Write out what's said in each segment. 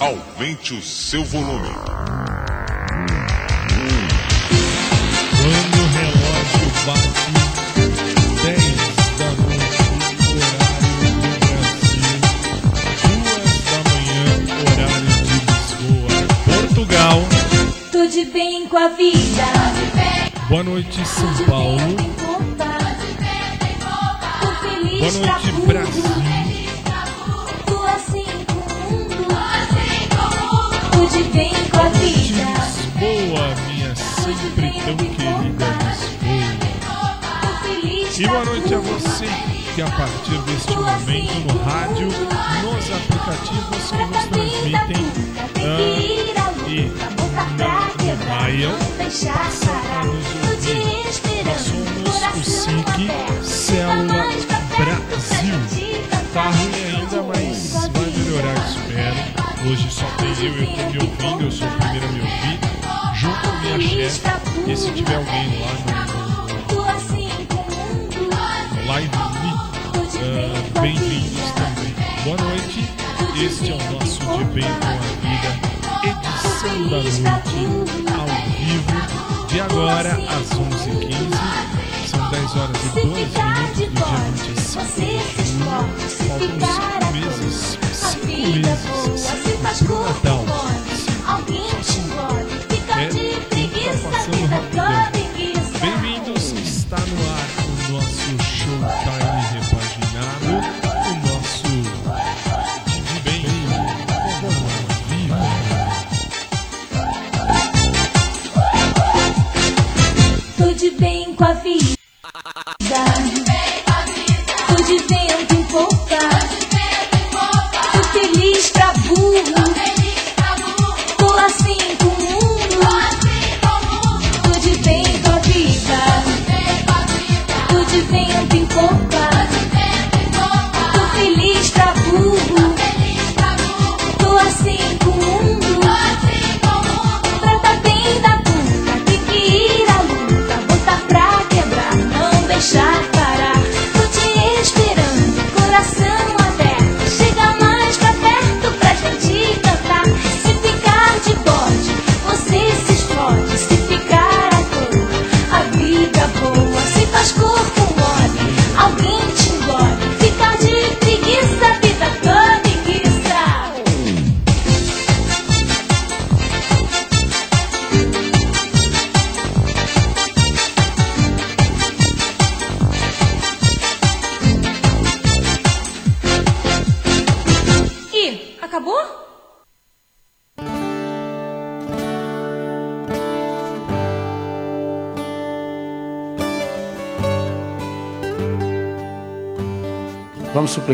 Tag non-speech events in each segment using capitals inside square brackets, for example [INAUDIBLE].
Aumente o seu volume. Quando o relógio bate 10 da noite, horário do Brasil, 2 da manhã, horário de Lisboa, Portugal. Tudo bem com a vida. Boa noite, São Paulo. Boa noite, Brasil. Tudo bem com a vida. Lisboa, minha sempre tão querida Lisboa. E boa noite a você que a partir deste momento no rádio, nos aplicativos que nos transmitem ah, e na, Maia, passa a nos ouvir. Nós somos o SIC Célula Brasil. Tá ruim ainda, mas vai melhorar, espero. Hoje só tem eu e eu tô me ouvindo, eu sou o primeiro a me ouvir, junto com minha chefe. E se tiver alguém lá no live, uh, ah, bem-vindos também. Boa noite, este é o nosso De Bem com a Vida, edição da noite, ao vivo, de agora às 11h15 são 10 horas e 2 minutos do dia 25 de junho. Faltam 5 meses, 5 meses, 5 então,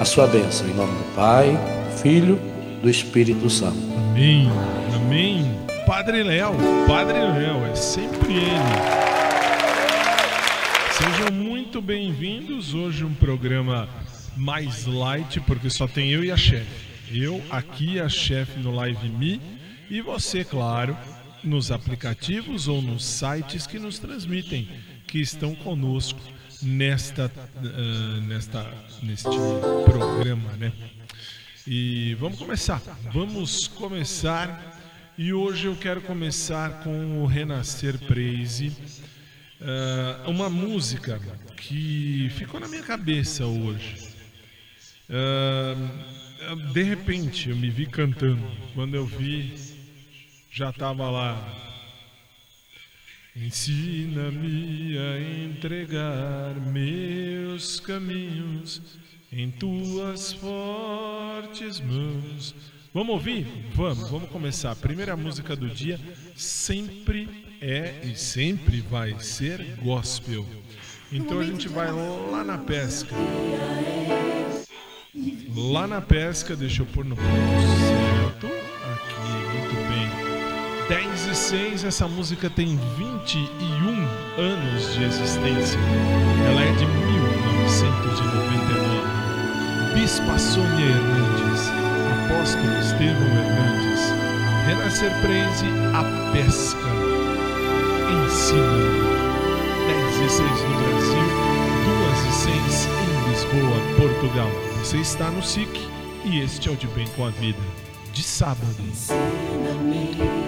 a sua bênção, em nome do Pai, do Filho, do Espírito Santo. Amém, amém. Padre Léo, Padre Léo, é sempre ele. Sejam muito bem-vindos. Hoje um programa mais light, porque só tem eu e a chefe. Eu aqui, a chefe no Live Me, e você, claro, nos aplicativos ou nos sites que nos transmitem, que estão conosco nesta, uh, nesta neste programa, né? E vamos começar. Vamos começar. E hoje eu quero começar com o Renascer Praise, uh, uma música que ficou na minha cabeça hoje. Uh, de repente eu me vi cantando. Quando eu vi, já estava lá. Ensina-me a entregar meus caminhos em tuas fortes mãos. Vamos ouvir? Vamos, vamos começar. A primeira música do dia sempre é e sempre vai ser gospel. Então a gente vai lá na pesca. Lá na pesca, deixa eu pôr no ponto certo. Aqui, muito bem. 10 e 6, essa música tem 21 anos de existência. Ela é de 1999. Bispa Sônia Hernandes, Apóstolo Estevão Hernandes, Renascer Praise, a pesca. Ensina. 10 e 6 no Brasil, 2 e 6 em Lisboa, Portugal. Você está no SIC e este é o De Bem com a Vida, de sábado. Ensina-me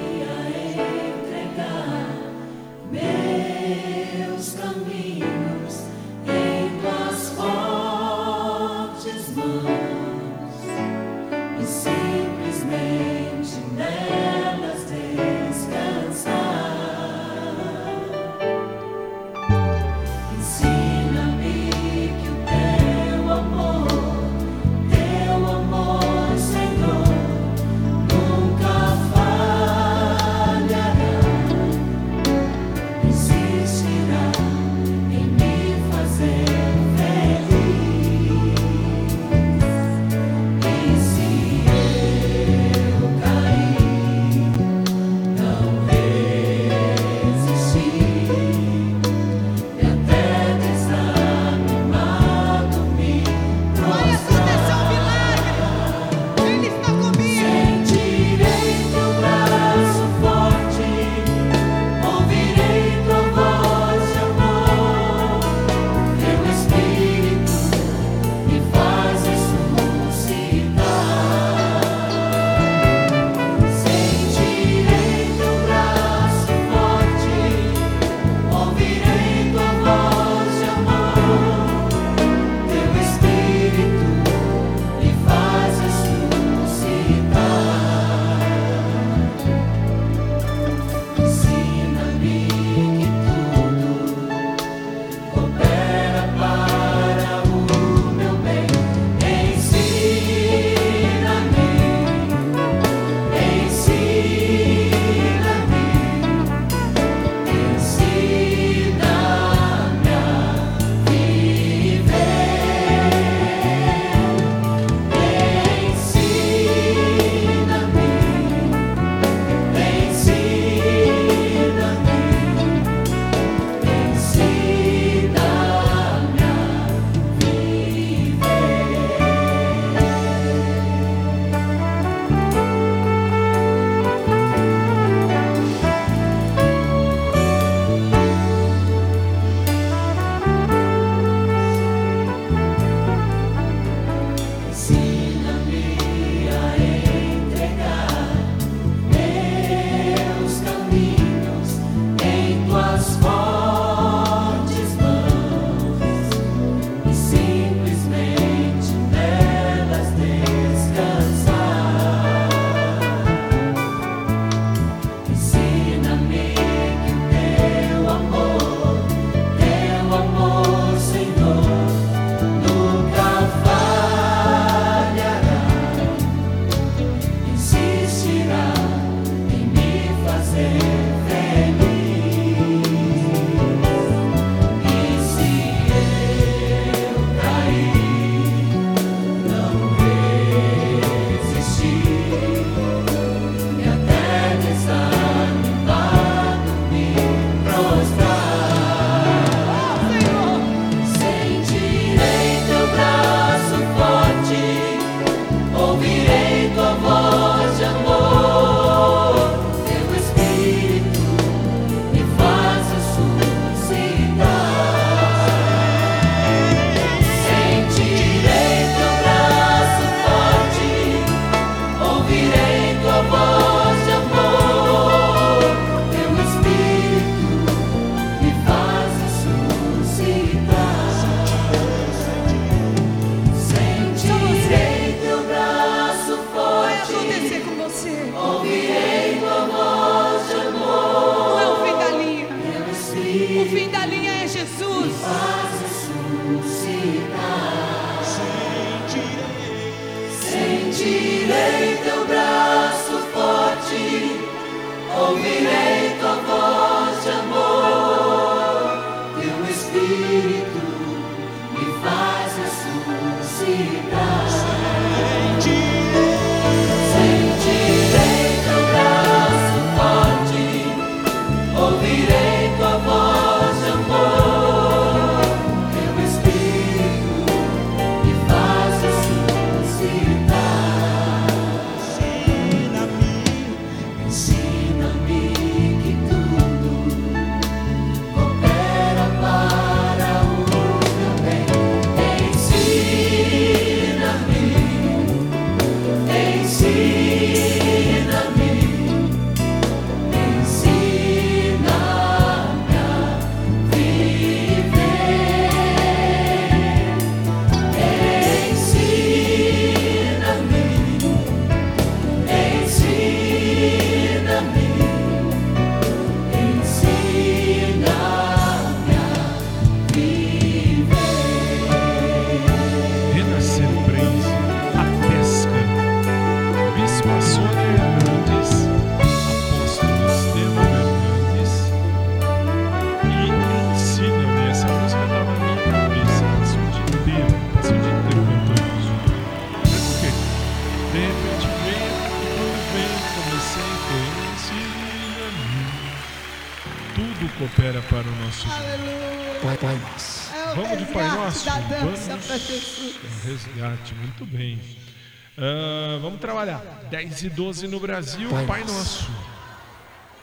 Ah, vamos trabalhar. 10 e 12 no Brasil, Pai Pai, Nosso. Nosso.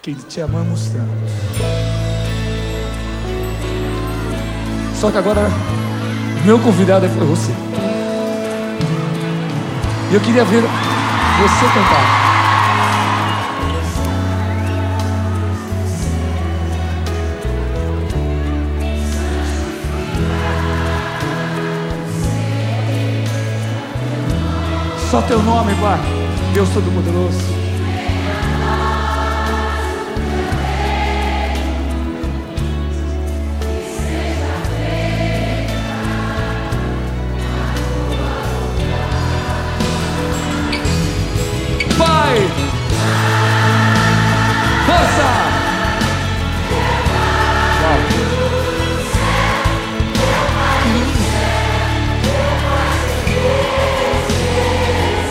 Que te amamos tanto. Só que agora, meu convidado foi você. E eu queria ver você cantar. Só teu nome, Pai. Deus Todo-Poderoso. Pai! Força!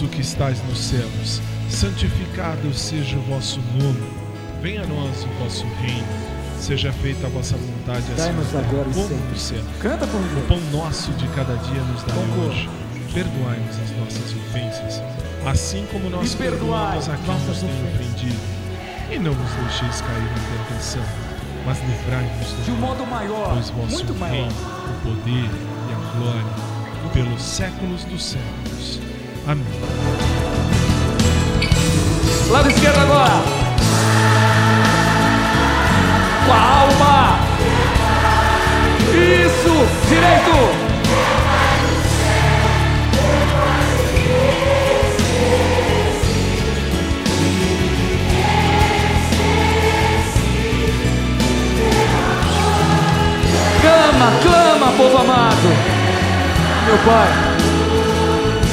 nosso que estás nos céus, santificado seja o vosso nome. Venha a nós o vosso reino. Seja feita a vossa vontade, assim agora como no céu. Canta por O pão nosso de cada dia nos Concordo. hoje. Perdoai-nos as nossas ofensas, assim como nós perdoamos a quem nos tem ofendido. E não nos deixeis cair na tentação, mas livrai-nos do De um modo maior, Pois vosso muito maior. reino, o poder e a glória, pelos séculos dos séculos. Amém. Lado esquerdo agora. Com a alma. Isso. Direito. Clama, clama, povo amado. Meu Pai.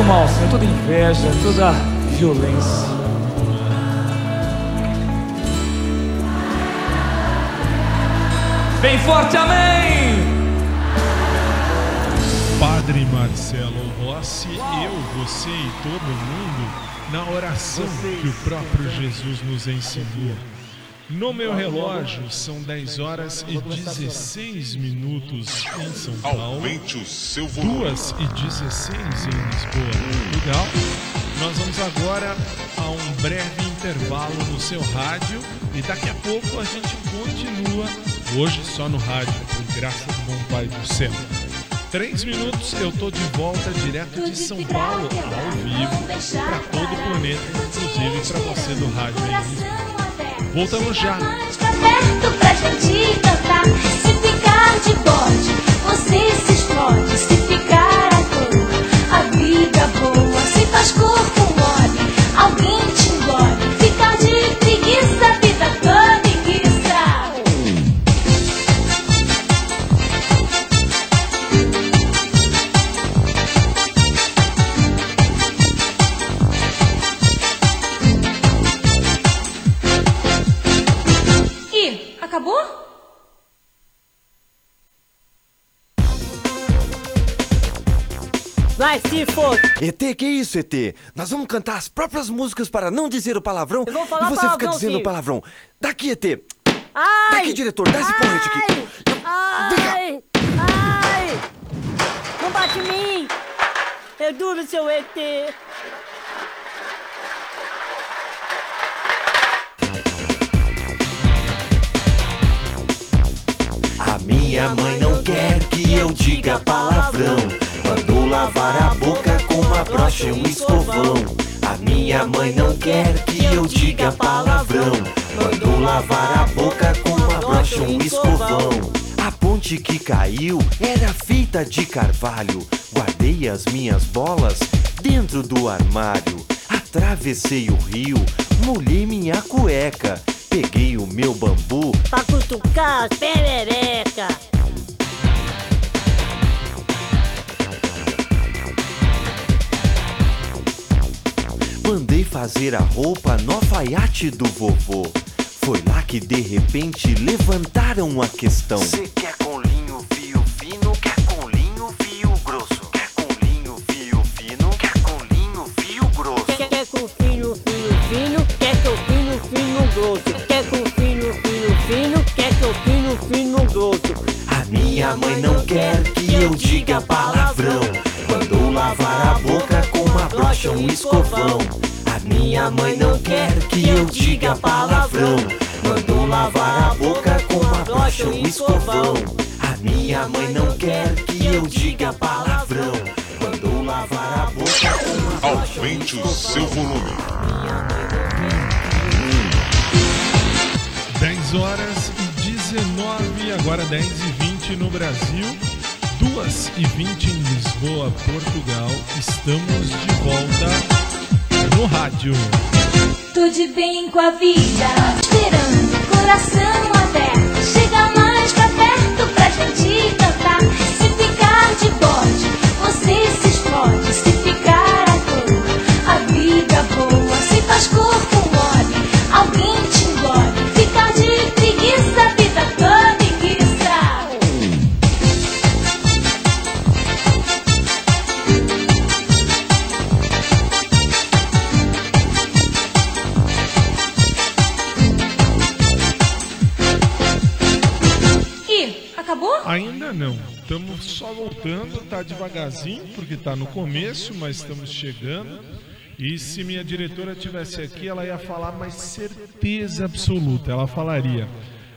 Todo mal, Senhor, toda inveja, toda violência. Bem forte, amém! Padre Marcelo Rossi, eu, você e todo mundo, na oração que o próprio Jesus nos ensinou. No meu relógio são 10 horas e 16 minutos em São Paulo, Aumente o seu volume. 2 e 16 em Lisboa, Portugal. Nós vamos agora a um breve intervalo no seu rádio e daqui a pouco a gente continua, hoje só no rádio, por graça do bom Pai do céu. Três minutos eu tô de volta direto de São Paulo, ao vivo, para todo o planeta, inclusive para você do rádio aí em Lisboa. Voltamos já. Perto. Se ficar de bode, você se explode. Se ficar à toa, a vida. Se faz corpo mole, alguém te Vai se for. ET, que isso, ET? Nós vamos cantar as próprias músicas para não dizer o palavrão Eu vou falar e você fica palavrão, dizendo sim. o palavrão. Daqui, ET. Ai! Daqui, diretor, dá esse porrete aqui. Ai! Ai! Não bate em mim! Eu duro, seu ET! A minha mãe não quer que eu diga palavrão. Lavar a boca com uma brocha e um escovão. A minha mãe não quer que eu diga palavrão. Mandou lavar a boca com uma brocha e um escovão. A ponte que caiu era feita de carvalho. Guardei as minhas bolas dentro do armário. Atravessei o rio, molhei minha cueca. Peguei o meu bambu Pra cutucar as perereca! Fazer a roupa no alfaiate do vovô. Foi lá que de repente levantaram a questão. Cê quer com linho fio fino? Quer com linho fio grosso? Quer com linho fio fino? Quer com linho fio grosso? Quer, quer com fino, fino, fino? Quer que eu fino, fino, grosso? Quer com fino, fino, fino? Quer que eu fino, fino, grosso? A minha mãe não quer que eu diga palavrão. Mandou lavar a boca com uma brocha, um escovão. A minha mãe não quer que eu diga palavrão. Mandou lavar a boca com uma brocha, um escovão. A minha mãe não quer que eu diga palavrão. Mandou lavar a boca com uma brocha, um Aumente o seu volume. 10 horas e 19, agora 10 e 20 no Brasil, 2 e 20 em Lisboa, Portugal. Estamos de volta no rádio. Tô de bem com a vida, esperando, coração aberto. Chega mais pra perto pra gente cantar. Se ficar de bode, você devagarzinho, porque tá no começo, mas estamos chegando. E se minha diretora tivesse aqui, ela ia falar, mas certeza absoluta, ela falaria: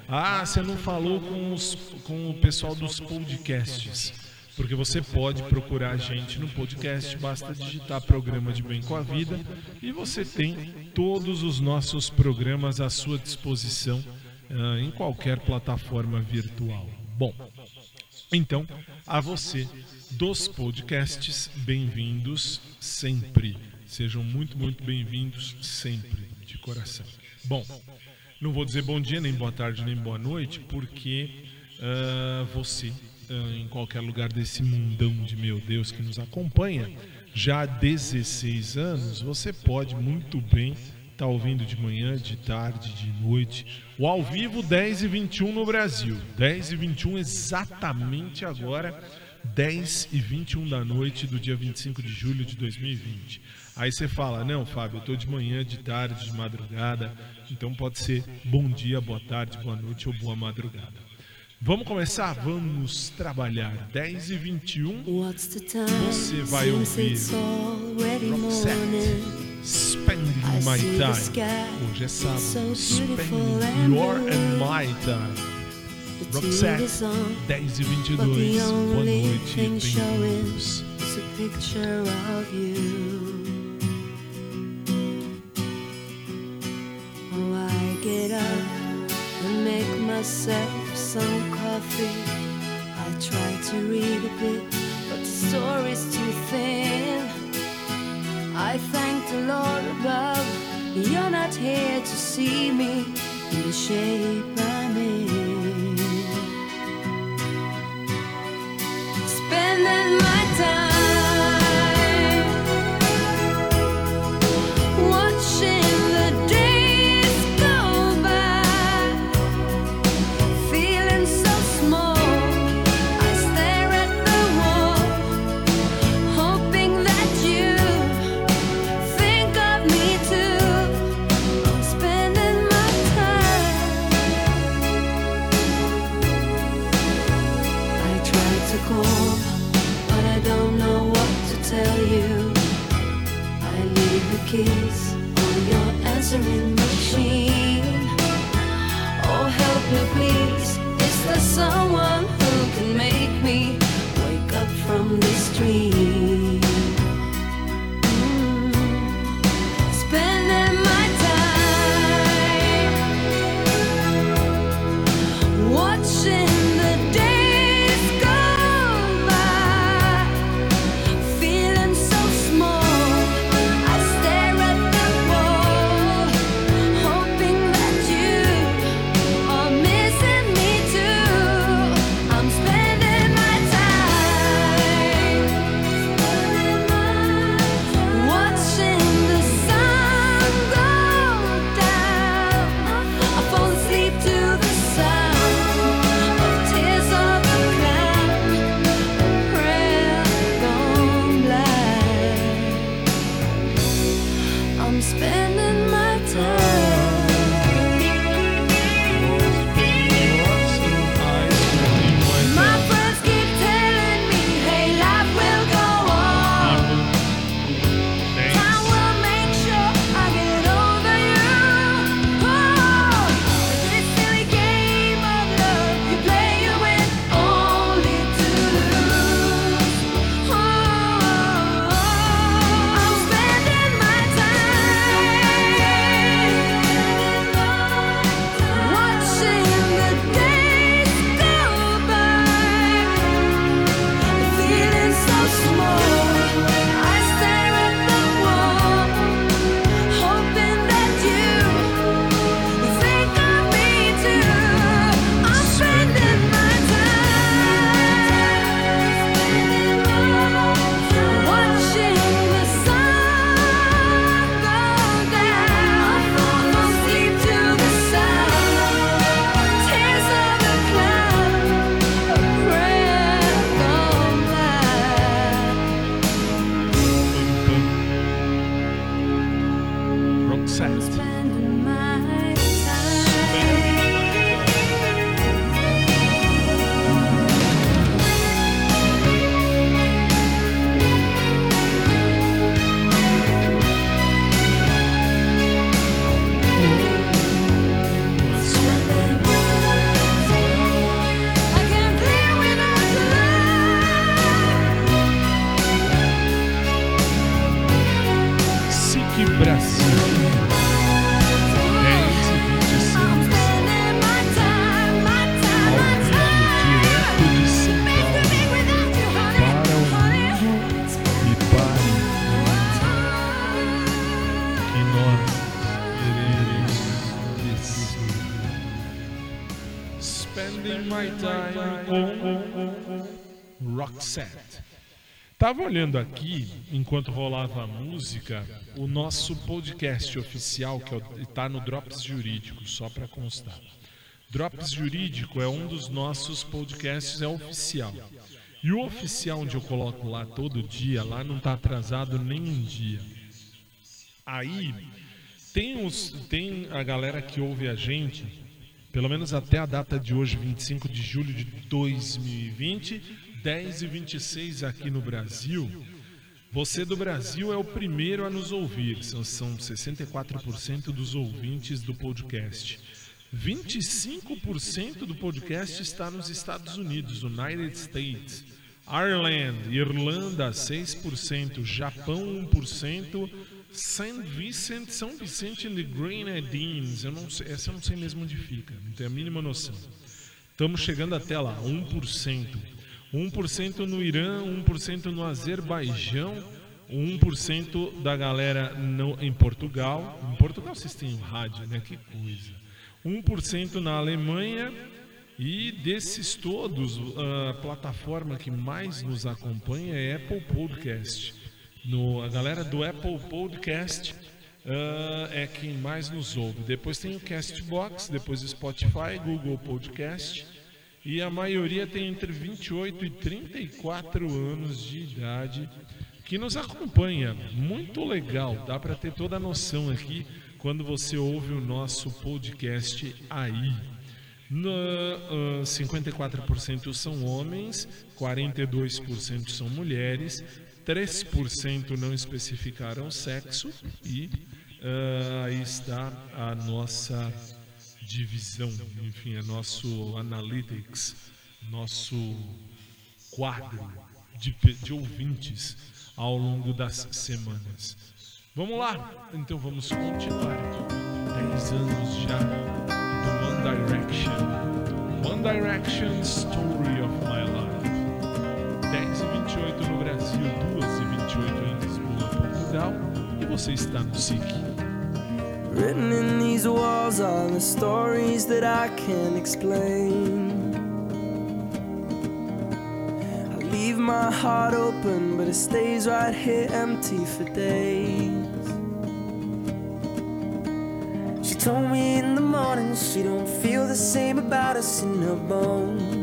Ah, você não falou com, os, com o pessoal dos podcasts. Porque você pode procurar a gente no podcast, basta digitar programa de Bem com a Vida e você tem todos os nossos programas à sua disposição ah, em qualquer plataforma virtual. Bom, então, a você dos podcasts, bem-vindos sempre. Sejam muito, muito bem-vindos sempre, de coração. Bom, não vou dizer bom dia, nem boa tarde, nem boa noite, porque ah, você, ah, em qualquer lugar desse mundão de meu Deus que nos acompanha, já há 16 anos, você pode muito bem estar ouvindo de manhã, de tarde, de noite. O ao vivo 10 e 21 no Brasil. 10 e 21 exatamente agora, 10 e 21 da noite do dia 25 de julho de 2020. Aí você fala, não, Fábio, eu tô de manhã, de tarde, de madrugada. Então pode ser bom dia, boa tarde, boa noite ou boa madrugada. Vamos começar? Vamos trabalhar. 10 e 21 você vai ouvir Roxette, Spending My Time. Hoje é sábado. Spending Your and My Time. Roxette, 10 e 22. Boa noite, bem-vindos. It's a picture of you. Oh, I get up and make myself some coffee. I try to read a bit, but the story's too thin. I thank the Lord above. You're not here to see me in the shape I'm in. Spending my time your Tava olhando aqui, enquanto rolava a música, o nosso podcast oficial, que está no Drops Jurídico, só para constar. Drops Jurídico é um dos nossos podcasts, é oficial. E o oficial, onde eu coloco lá todo dia, lá não está atrasado nem um dia. Aí, tem, os, tem a galera que ouve a gente, pelo menos até a data de hoje, 25 de julho de 2020, 10 e 26 aqui no Brasil. Você do Brasil é o primeiro a nos ouvir, são, são 64% dos ouvintes do podcast. 25% do podcast está nos Estados Unidos, United States. Ireland, Irlanda, 6%, Japão, 1%, St. Vincent, São Vicente and the Grenadines, eu não sei, essa eu não sei mesmo onde fica, não tenho a mínima noção. Estamos chegando até lá, 1%. 1% no Irã, 1% no Azerbaijão, 1% da galera no, em Portugal. Em Portugal vocês têm rádio, né? Que coisa. 1% na Alemanha, e desses todos, a plataforma que mais nos acompanha é Apple Podcast. No, a galera do Apple Podcast uh, é quem mais nos ouve. Depois tem o Castbox, depois Spotify, Google Podcast. E a maioria tem entre 28 e 34 anos de idade que nos acompanha. Muito legal, dá para ter toda a noção aqui quando você ouve o nosso podcast aí. No, uh, 54% são homens, 42% são mulheres, 3% não especificaram sexo e uh, aí está a nossa divisão, enfim, é nosso analytics, nosso quadro de, de ouvintes ao longo das semanas. Vamos lá, então vamos continuar. 10 anos já One Direction. One Direction Story of My Life. 10 e 28 no Brasil, 2 e 28 em Lisboa, Portugal. E você está no SIC. Written in these walls are the stories that I can't explain. I leave my heart open, but it stays right here empty for days. She told me in the morning she don't feel the same about us in her bones.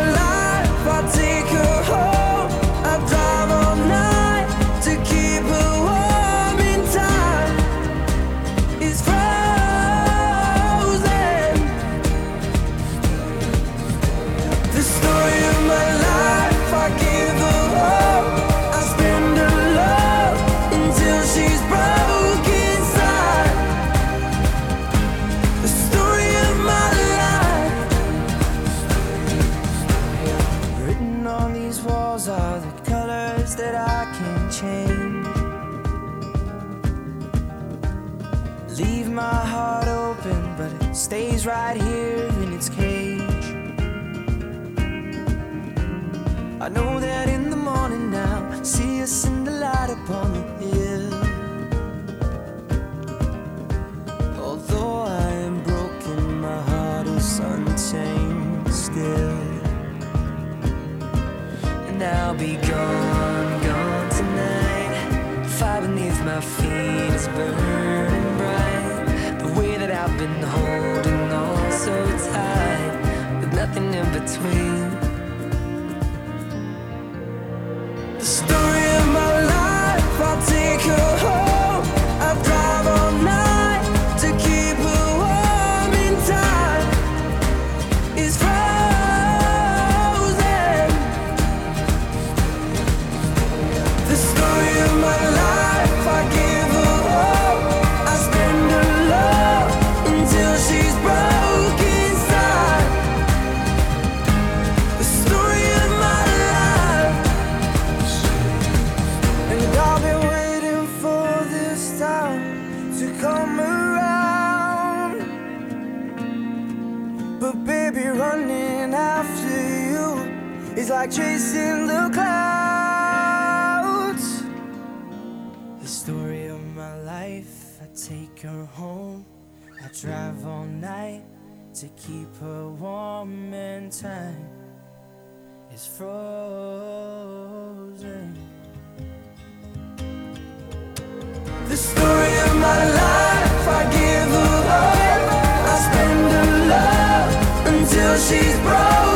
right here keep her warm and time is frozen. The story of my life, I give her all, I spend her love until she's broken.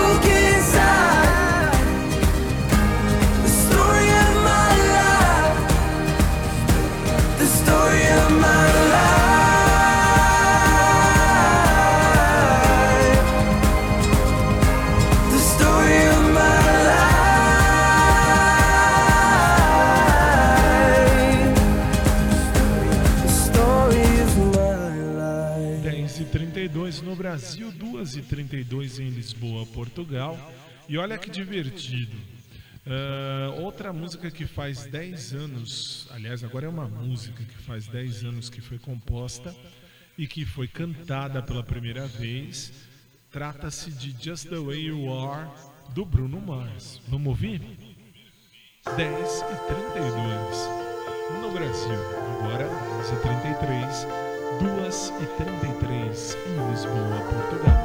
dias em Lisboa, Portugal. E olha que divertido. Uh, outra música que faz 10 anos, aliás, agora é uma música que faz 10 anos que foi composta e que foi cantada pela primeira vez, trata-se de Just the Way You Are, do Bruno Mars. Vamos ouvir? 10 e 32 no Brasil, agora 11 e 33 2 e 33 em Lisboa, Portugal.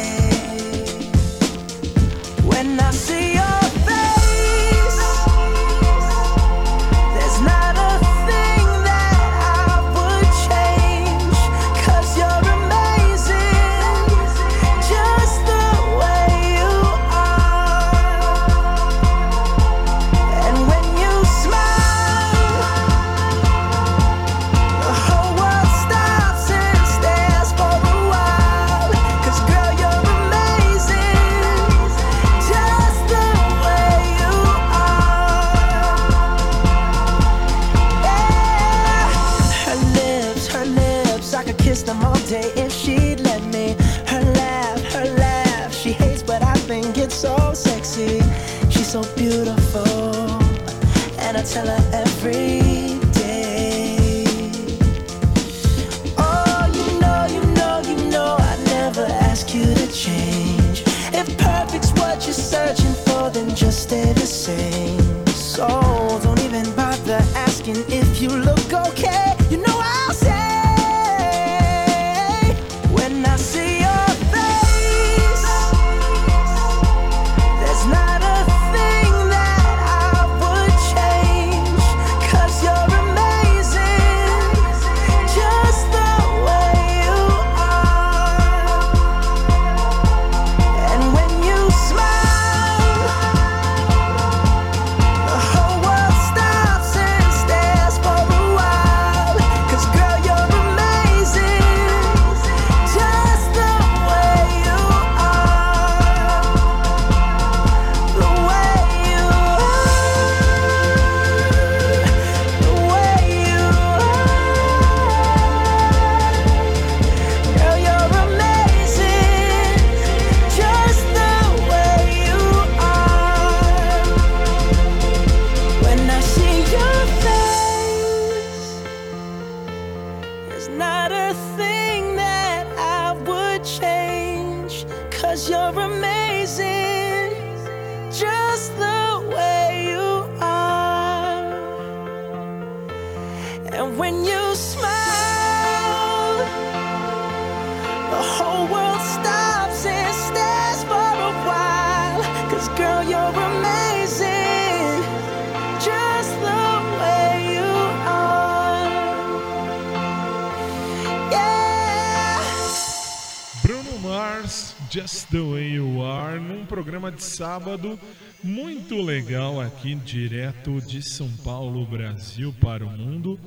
de sábado, muito legal aqui direto de São Paulo, Brasil para o mundo.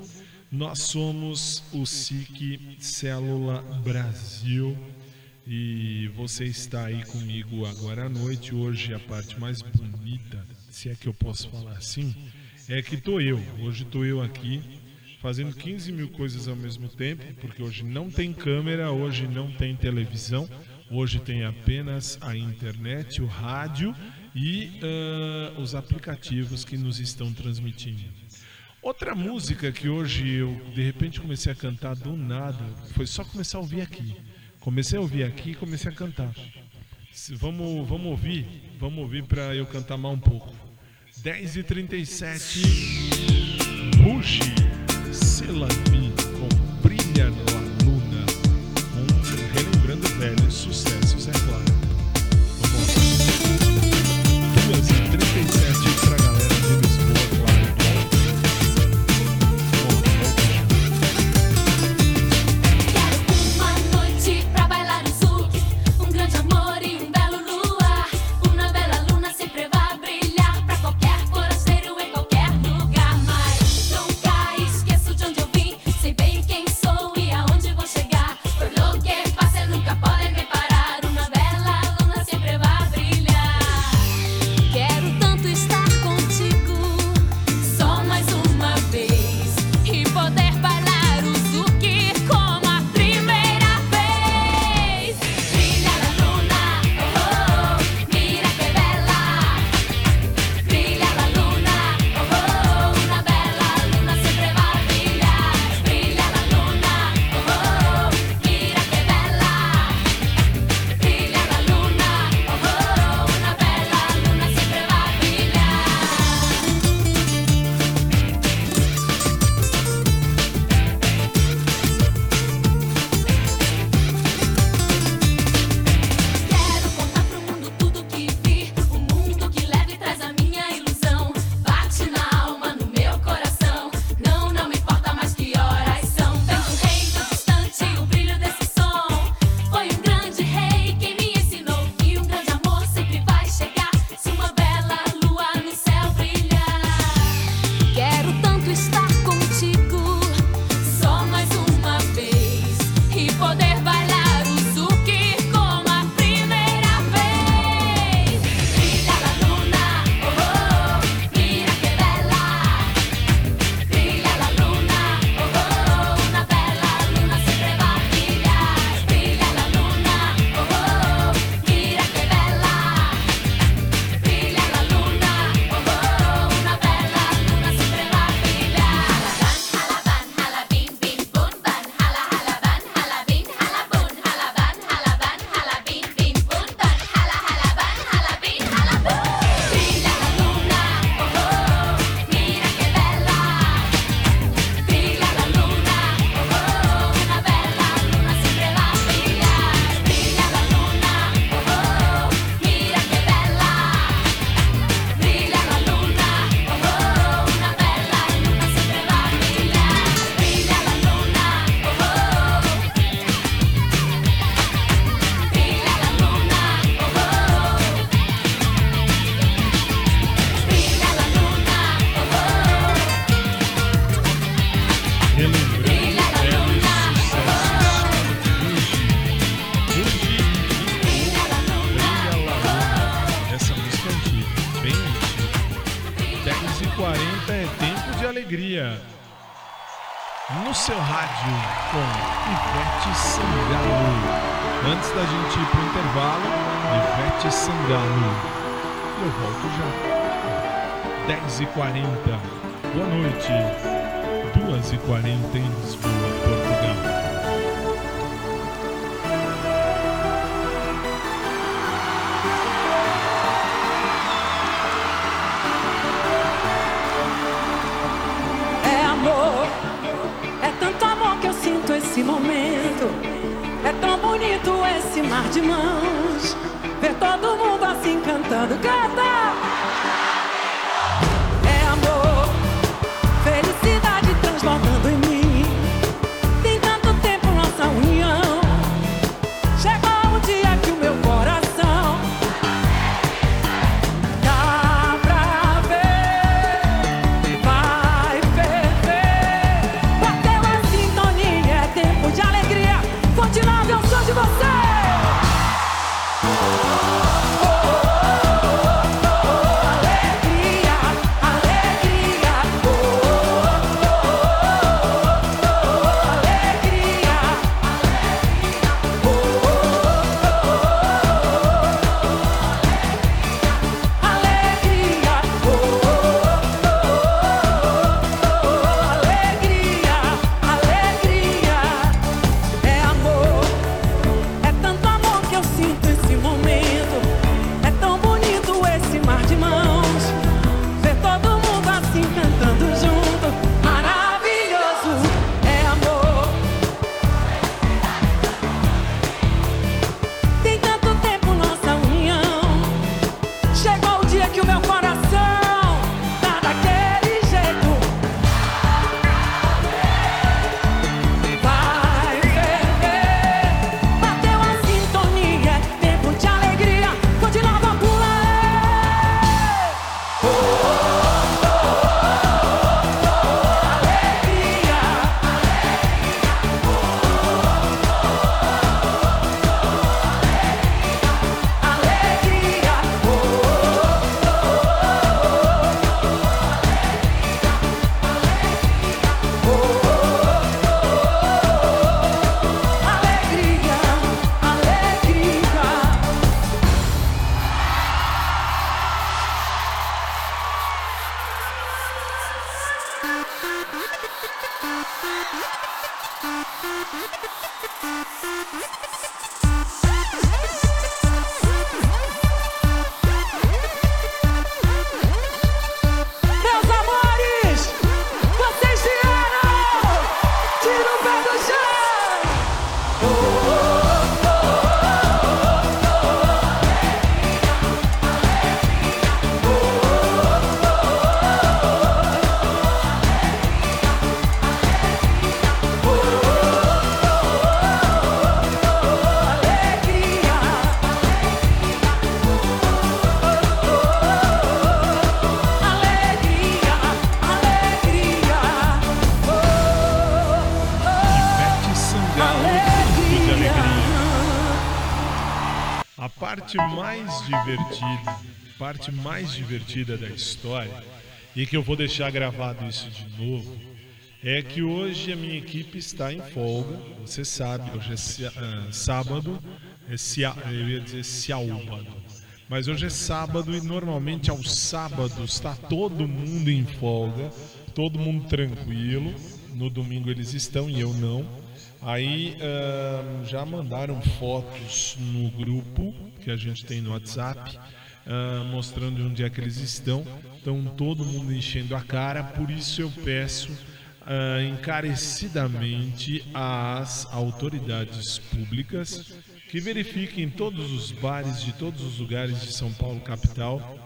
Nós somos o SIC Célula Brasil e você está aí comigo agora à noite. Hoje a parte mais bonita, se é que eu posso falar assim, é que tô eu. Hoje tô eu aqui fazendo 15 mil coisas ao mesmo tempo, porque hoje não tem câmera, hoje não tem televisão, Hoje tem apenas a internet, o rádio e uh, os aplicativos que nos estão transmitindo. Outra música que hoje eu de repente comecei a cantar do nada, foi só começar a ouvir aqui. Comecei a ouvir aqui e comecei a cantar. Vamos, vamos ouvir, vamos ouvir para eu cantar mal um pouco. 10h37, Ruge, Selavi. velho sucesso. seu rádio com Ivete Sangalo. Antes da gente ir para o intervalo, Ivete Sangalo. Eu volto já. 10h40. Boa noite. 2h40 em Lisboa. De mãos, ver todo mundo assim cantando, canta! É amor, felicidade transbordando. Parte mais divertida da história, e que eu vou deixar gravado isso de novo, é que hoje a minha equipe está em folga. Você sabe, hoje é ah, sábado, é eu ia dizer sábado. Mas hoje é sábado e normalmente aos sábados está todo mundo em folga, todo mundo tranquilo. No domingo eles estão e eu não. Aí ahn, já mandaram fotos no grupo que a gente tem no WhatsApp, ahn, mostrando onde é que eles estão. Estão todo mundo enchendo a cara, por isso eu peço ah, encarecidamente às autoridades públicas que verifiquem todos os bares de todos os lugares de São Paulo capital,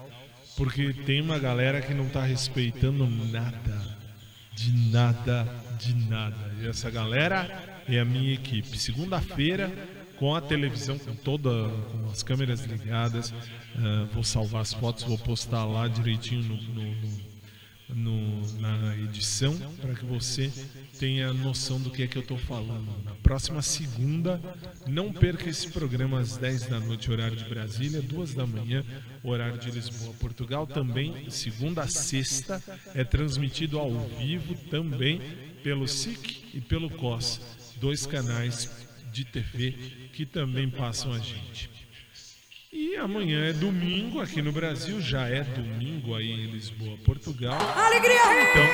porque tem uma galera que não está respeitando nada, de nada, de nada. E essa galera é a minha equipe. Segunda-feira, com a televisão, com toda, com as câmeras ligadas, ah, vou salvar as fotos, vou postar lá direitinho no- no no- na edição para que você tenha noção do que é que eu estou falando. Na próxima segunda, não perca esse programa às 10 da noite, horário de Brasília, 2 da manhã, horário de Lisboa. Portugal também, segunda a sexta, é transmitido ao vivo também pelo SIC e pelo COS, dois canais de TV que também passam a gente. E amanhã é domingo aqui no Brasil, já é domingo aí em Lisboa, Portugal. Alegria, Então,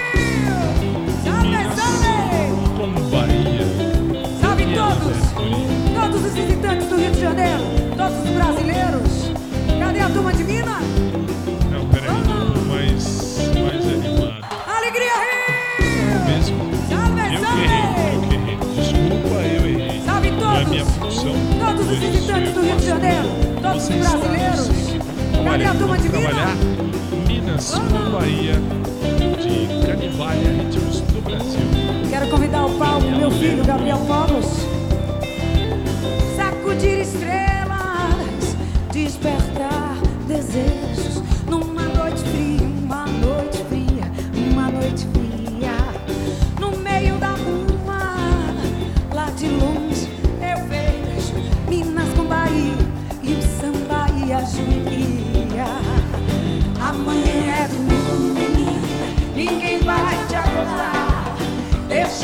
Salve, salve! com Bahia. Salve todos! Todos os visitantes do Rio de Janeiro, todos os brasileiros. Cadê a turma de Eu do Rio de. Janeiro, todos os brasileiros. Cadê a turma de Minas? Minas com Bahia de Canivalha, ritmos do Brasil. Quero convidar o palco, meu filho Gabriel Povos. Sacudir estrelas, despertar desejos.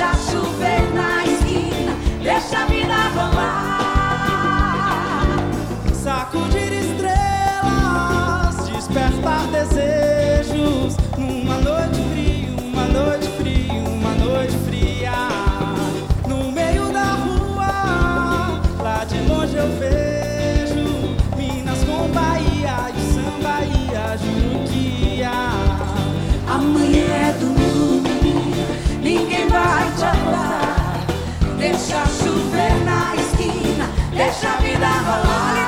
Deixa chover na esquina, deixa a vida rolar. Sacudir estrelas, despertar desejos. Numa noite fria, uma noite fria, uma noite fria. No meio da rua, lá de longe eu vejo vai te acordar. Deixa chover na esquina, deixa a vida rolar.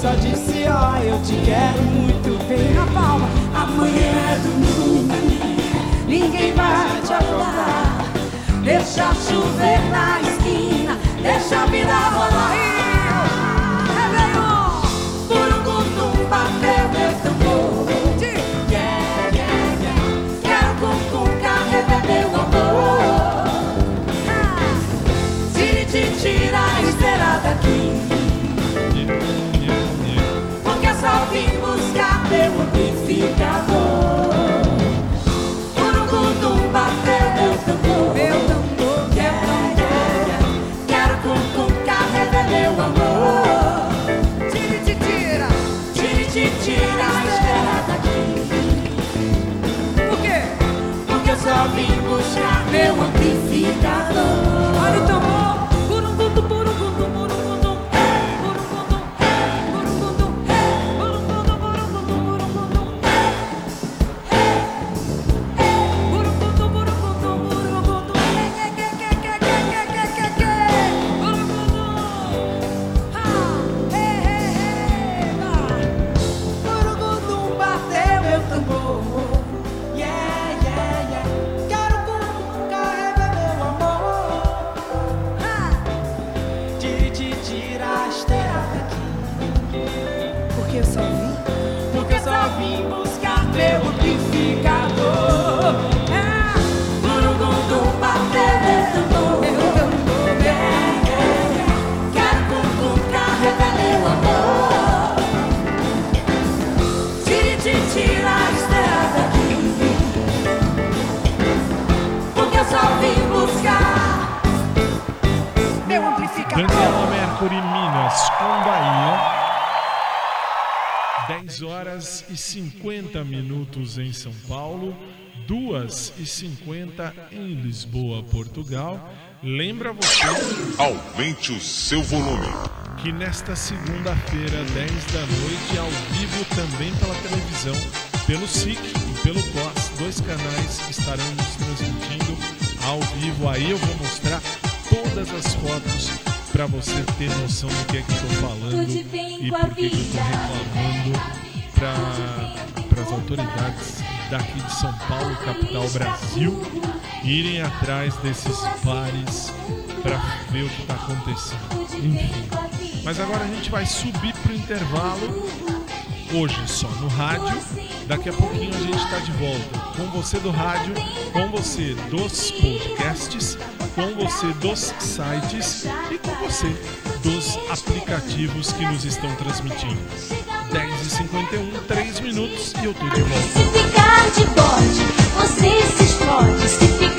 só disse ó, eu te quero muito bem na palma. Amanhã é domingo, ninguém vai te aprontar. Deixa chover na esquina, deixa a vida rolar. Réveillon, burungu, tumba, bebê, tambor. Quer, quer, quer, Quero cucuca, rebeber o amor. Se te tira a esteira daqui. vim buscar meu amplificador. Olha o tambor. Bahia. 10 horas e 50 minutos em São Paulo, 2 e 50 em Lisboa, Portugal. Lembra você Aumente o seu volume. que nesta segunda-feira, 10 da noite, ao vivo também pela televisão, pelo SIC e pelo COS, dois canais estarão nos transmitindo ao vivo. Aí eu vou mostrar todas as fotos para você ter noção do que é que eu tô falando e por que que eu tô reclamando para as autoridades daqui de São Paulo, capital Brasil, irem atrás desses bares para ver o que está acontecendo. Enfim. Mas agora a gente vai subir pro intervalo. Hoje só no rádio. Daqui a pouquinho a gente está de volta com você do rádio, com você dos podcasts, com você dos sites e com você dos aplicativos que nos estão transmitindo. 10h51, 3 minutos e eu tô de volta. Se ficar de bode, você se explode. Se ficar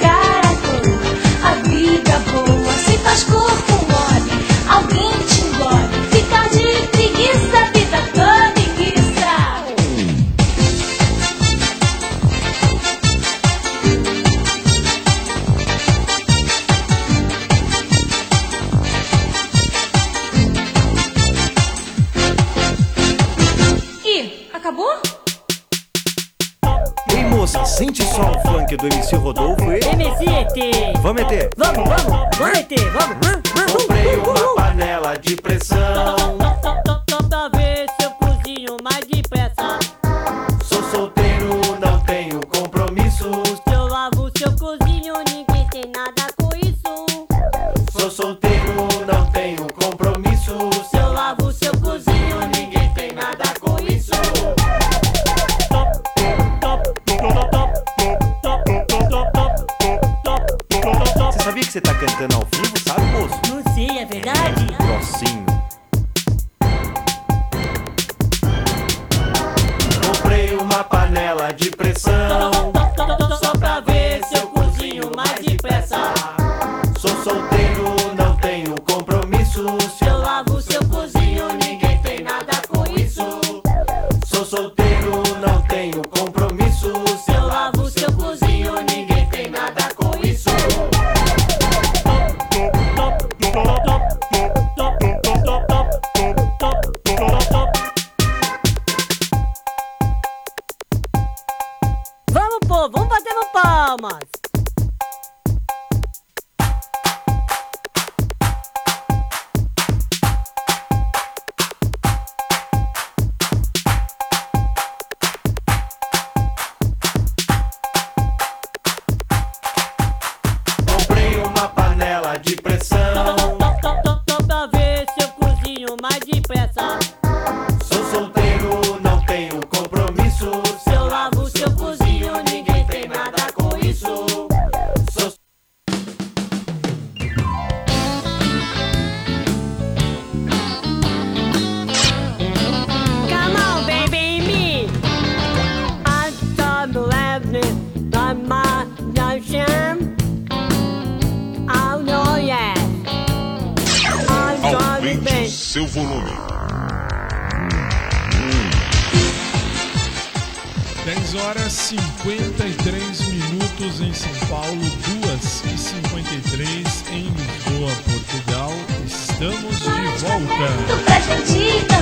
minutos em São Paulo, 2 e 53 em Lisboa, Portugal. Estamos de volta.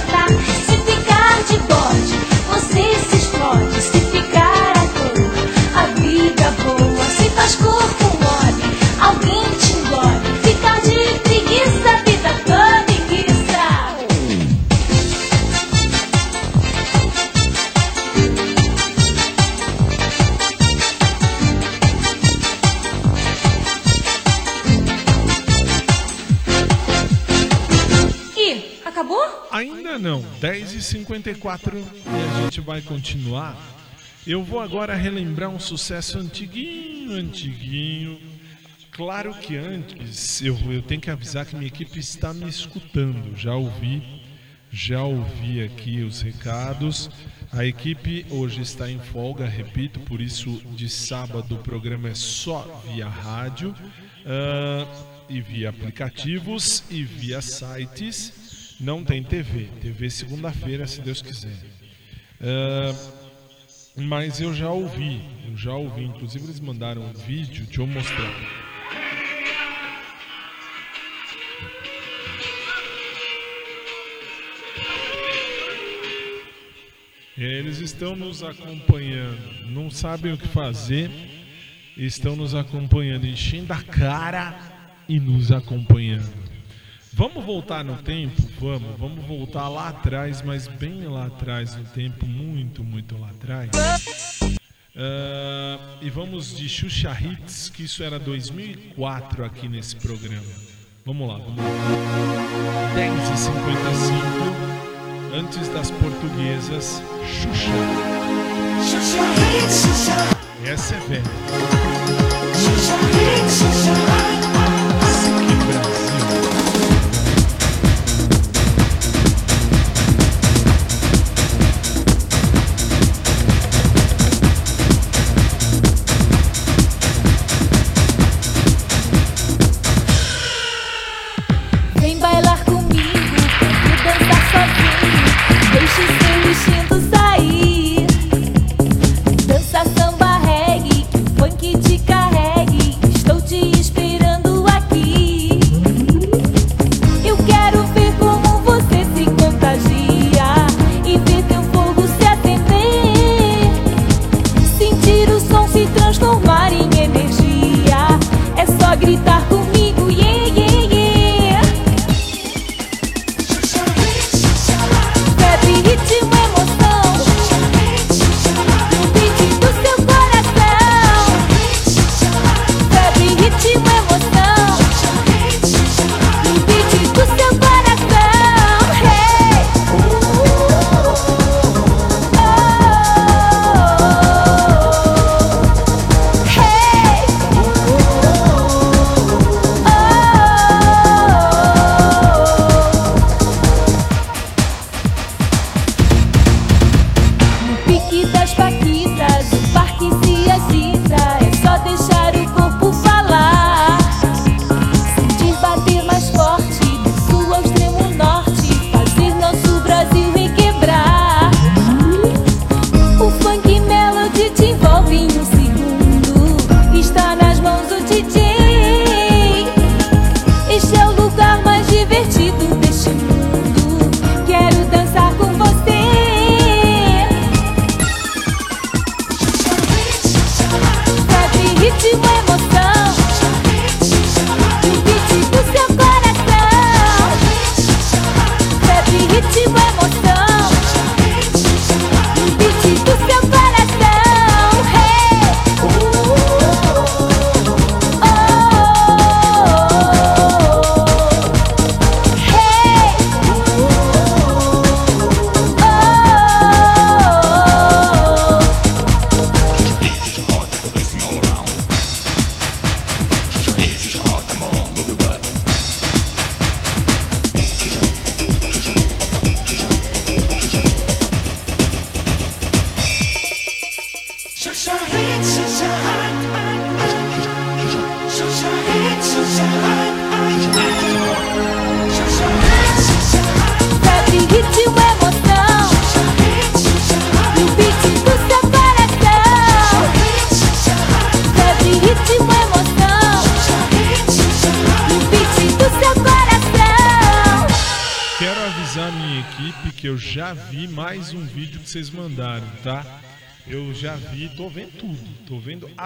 10h54 e a gente vai continuar. Eu vou agora relembrar um sucesso antiguinho, antiguinho. Claro que antes eu, eu tenho que avisar que minha equipe está me escutando. Já ouvi, já ouvi aqui os recados. A equipe hoje está em folga, repito, por isso de sábado o programa é só via rádio ah, e via aplicativos e via sites. Não tem TV. TV segunda-feira, se Deus quiser. Ah, mas eu já ouvi, eu já ouvi. Inclusive eles mandaram um vídeo, deixa eu mostrar. Eles estão nos acompanhando, não sabem o que fazer, estão nos acompanhando, enchendo a cara e nos acompanhando. Vamos voltar no tempo? Vamos, vamos voltar lá atrás, mas bem lá atrás no tempo, muito, muito lá atrás. Ah, e vamos de Xuxa Hits, que isso era 2004 aqui nesse programa. Vamos lá, vamos lá. 10h55, antes das portuguesas, Xuxa. Essa é velha. Que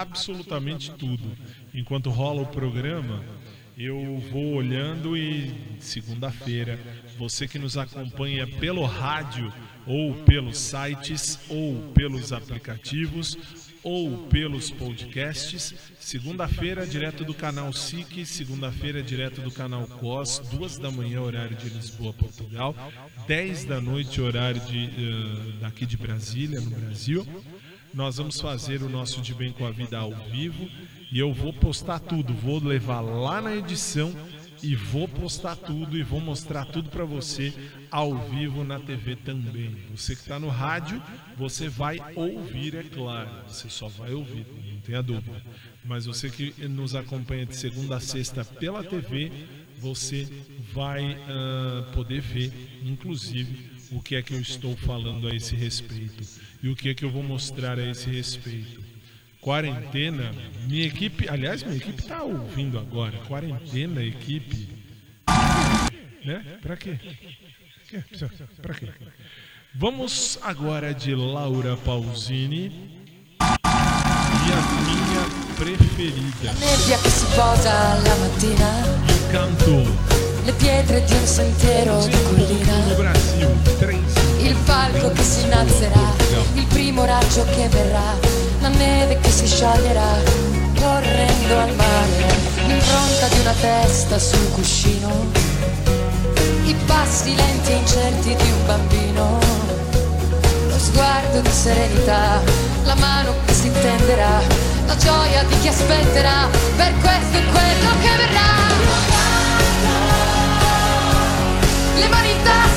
absolutamente tudo. Enquanto rola o programa, eu vou olhando e segunda-feira, você que nos acompanha pelo rádio ou pelos sites ou pelos aplicativos ou pelos podcasts, segunda-feira direto do canal SIC, segunda-feira direto do canal COS, duas da manhã horário de Lisboa, Portugal, 10 da noite horário de, uh, daqui de Brasília, no Brasil. Nós vamos fazer o nosso De Bem com a Vida ao vivo e eu vou postar tudo, vou levar lá na edição e vou postar tudo e vou mostrar tudo para você ao vivo na TV também. Você que está no rádio, você vai ouvir, é claro. Você só vai ouvir, não tenha dúvida. Mas você que nos acompanha de segunda a sexta pela TV, você vai uh, poder ver, inclusive, o que é que eu estou falando a esse respeito e o que é que eu vou mostrar a esse respeito. Quarentena, minha equipe, aliás, minha equipe está ouvindo agora. Quarentena, equipe. Né? Pra quê? Pra quê? Vamos agora de Laura Pausini e a minha preferida. nebbia che si posa la mattina, Il canto le pietre di un sentiero di collina, Brasil. Il falco che si innalzerà, il primo raggio che verrà, la neve che si scioglierà, correndo al mare, l'impronta di una testa sul cuscino, i passi lenti e incerti di un bambino, lo sguardo di serenità, la mano che si tenderà, la gioia di chi aspetterà, per questo è quello che verrà. Le mani in tasca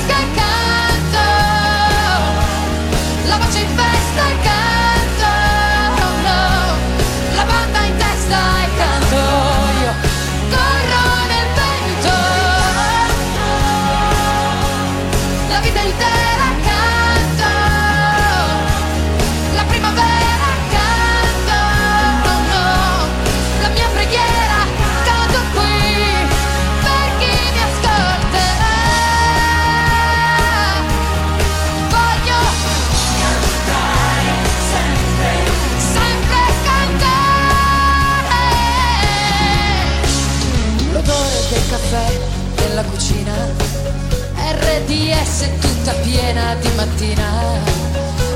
tutta piena di mattina.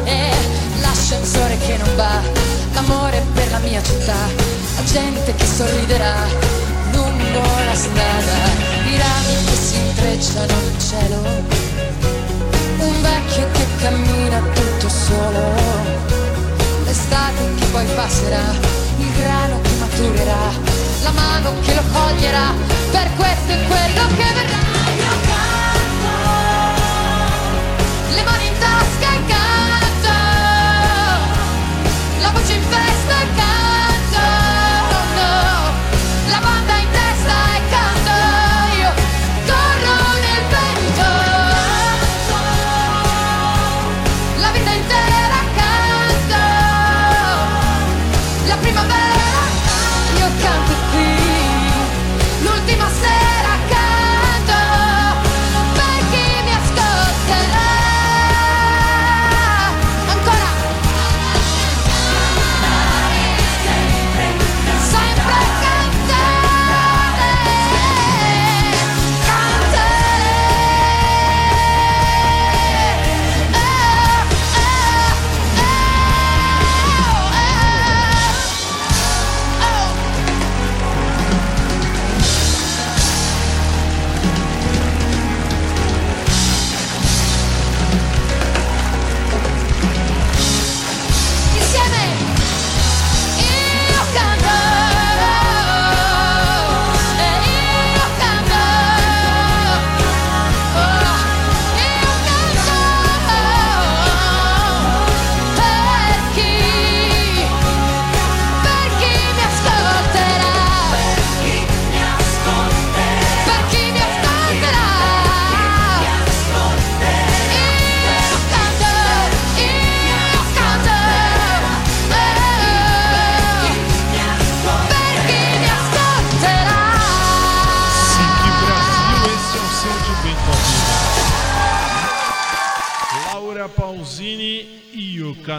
E l'ascensore che non va L'amore per la mia città. La gente che sorriderà Lungo la strada. I rami che si intrecciano nel cielo. Un vecchio che cammina tutto solo. L'estate che poi passerà Il grano che maturerà La mano che lo coglierà. Per questo è quello che verrà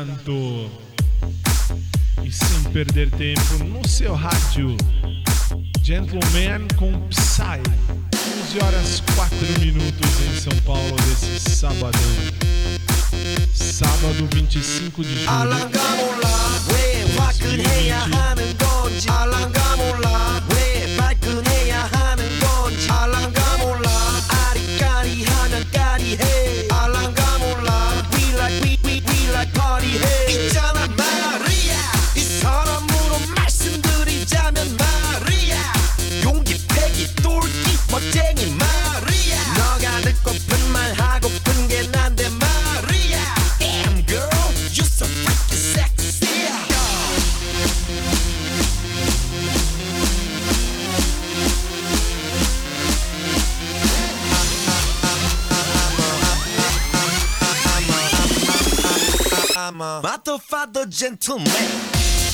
cantor. E sem perder tempo no seu rádio, Gentleman com Psy. 11 horas 4 minutos em São Paulo desse sabadão. Sábado 25 de julho. 알랑 I'm a motherfucker gentleman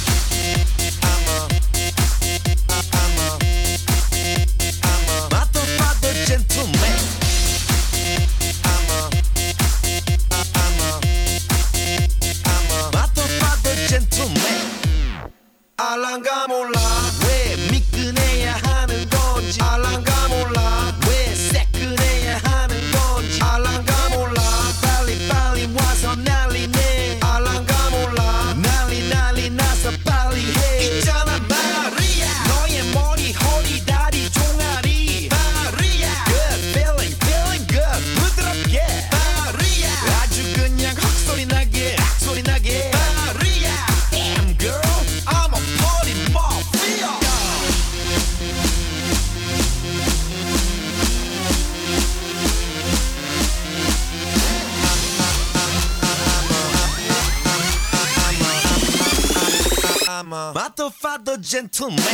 gentleman.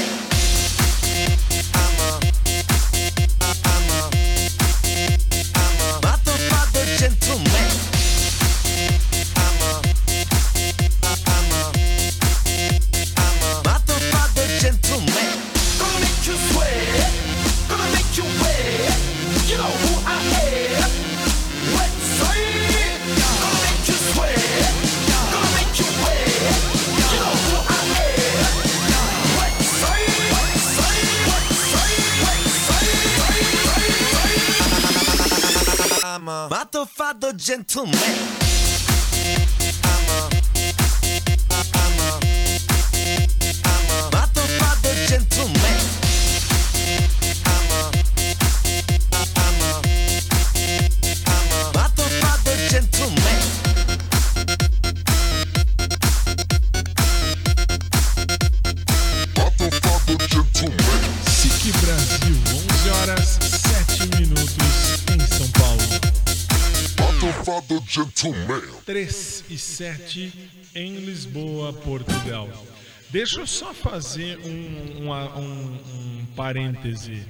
3 7 em Lisboa, Portugal. Deixa eu só fazer um, um- um parêntese.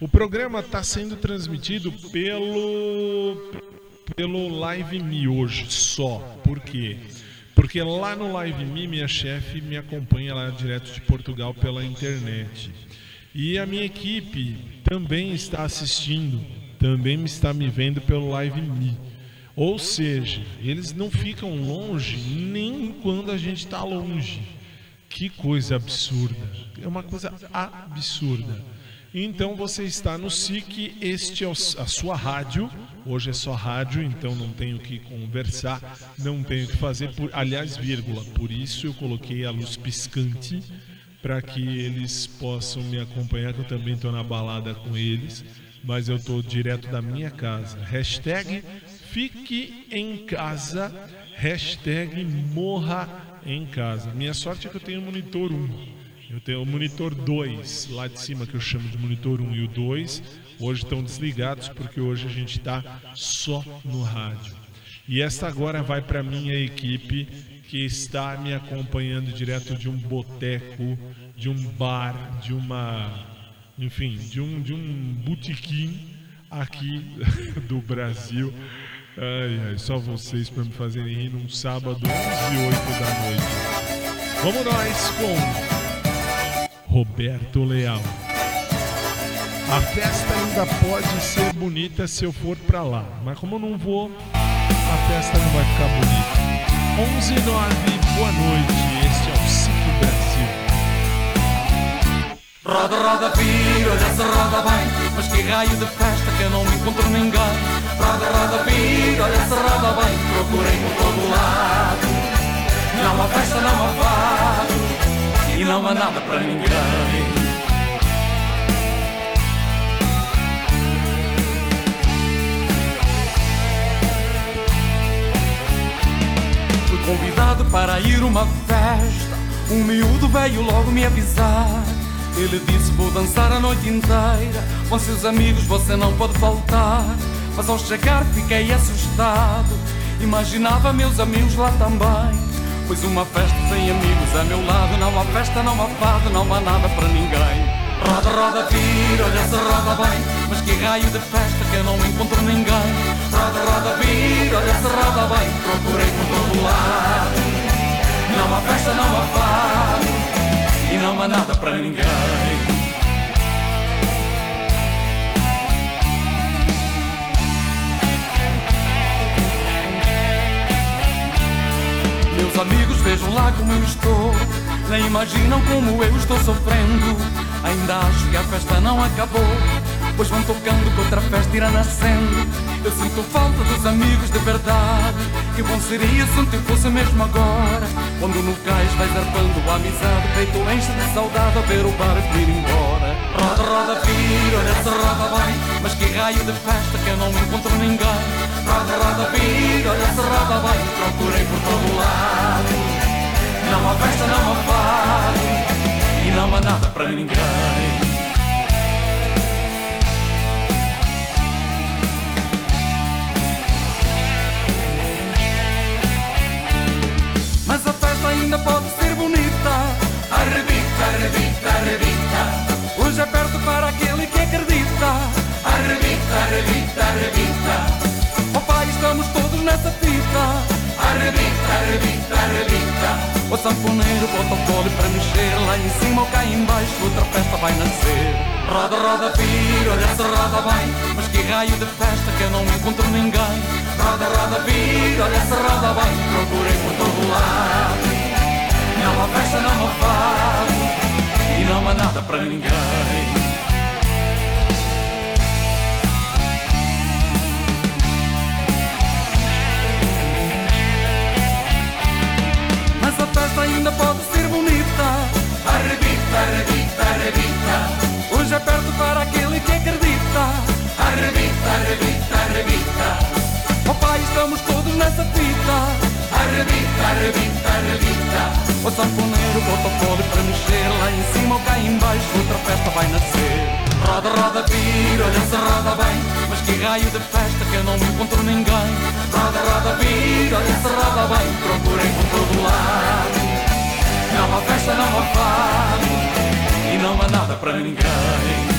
O programa está sendo transmitido pelo pelo Live Me hoje só. Por quê? Porque lá no Live Me minha chefe me acompanha lá direto de Portugal pela internet. E a minha equipe também está assistindo, também está me vendo pelo Live Me. Ou seja, eles não ficam longe nem quando a gente está longe. Que coisa absurda. É uma coisa absurda. Então você está no SIC, este é a sua rádio. Hoje é só rádio, então não tenho que conversar, não tenho que fazer. Por, aliás, vírgula, por isso eu coloquei a luz piscante para que eles possam me acompanhar, que eu também estou na balada com eles, mas eu estou direto da minha casa. Hashtag fique em casa, hashtag morra em casa. Minha sorte é que eu tenho monitor 1. Eu tenho o monitor 2 lá de cima, que eu chamo de monitor 1 e o 2. Hoje estão desligados porque hoje a gente está só no rádio. E esta agora vai para minha equipe que está me acompanhando direto de um boteco, de um bar, de uma, enfim, de um de um botequim aqui [LAUGHS] do Brasil. Ai, ai, só vocês para me fazerem rir num sábado 11 e 8 da noite. Vamos nós com Roberto Leal. A festa ainda pode ser bonita se eu for pra lá, mas como eu não vou, a festa não vai ficar bonita. 11 e 9, boa noite. Roda, roda, vira, olha se roda bem. Mas que raio de festa que eu não encontro ninguém Roda, roda, vira, olha se roda bem. Procurei por todo lado. Não há festa, não há fado. E não há nada para ninguém. Fui convidado para ir uma festa. Um miúdo veio logo me avisar Ele disse vou dançar a noite inteira. Com seus amigos você não pode faltar. Mas ao chegar fiquei assustado. Imaginava meus amigos lá também. Pois uma festa sem amigos a meu lado. Não há festa, não há fado, não há nada para ninguém. Roda, roda, vira, olha se roda bem. Mas que raio de festa que eu não encontro ninguém. Roda, roda, vira, olha se roda bem. Procurei por todo lado nada para ninguém. Meus amigos vejam lá como eu estou. Nem imaginam como eu estou sofrendo. Ainda acho que a festa não acabou Pois vão tocando que outra festa irá nascendo. Eu sinto falta dos amigos de verdade Que bom seria se um tempo fosse mesmo agora. Quando no cais vais arpando a amizade Peito enche de saudade a ver o barco ir embora. Roda, roda, vira, olha se roda bem Mas que raio de festa que eu não encontro ninguém. Roda, roda, vira, olha se roda bem Procurei por todo lado. Não há festa, não há fado e não há nada para ninguém. Ainda pode ser bonita. Arrebita, arrebita, arrebita. Hoje é perto para aquele que acredita. Arrebita, arrebita, arrebita. Papai, estamos todos nessa fita. Arrebita, arrebita, arrebita. O sanfoneiro bota o fole para mexer Lá em cima ou cá embaixo outra festa vai nascer Roda, roda, vira, olha se roda bem Mas que raio de festa que eu não encontro ninguém Roda, roda, vira, olha se roda bem Procurei por todo lado Não há festa, não há fado. E não há nada para ninguém. Mas a festa ainda pode ser bonita. Arrebita, arrebita, arrebita. Hoje é perto para aquele que acredita. Arrebita, arrebita, arrebita. Oh estamos todos nessa fita Arrebita, arrebita, arrebita O sanfoneiro bota o fole para mexer Lá em cima ou cá embaixo outra festa vai nascer. Roda, roda, vira, olha se roda bem Mas que raio de festa que eu não encontro ninguém. Roda, roda, vira, olha se roda bem Procurei por todo lado. Não há festa, não há fado E não há nada para ninguém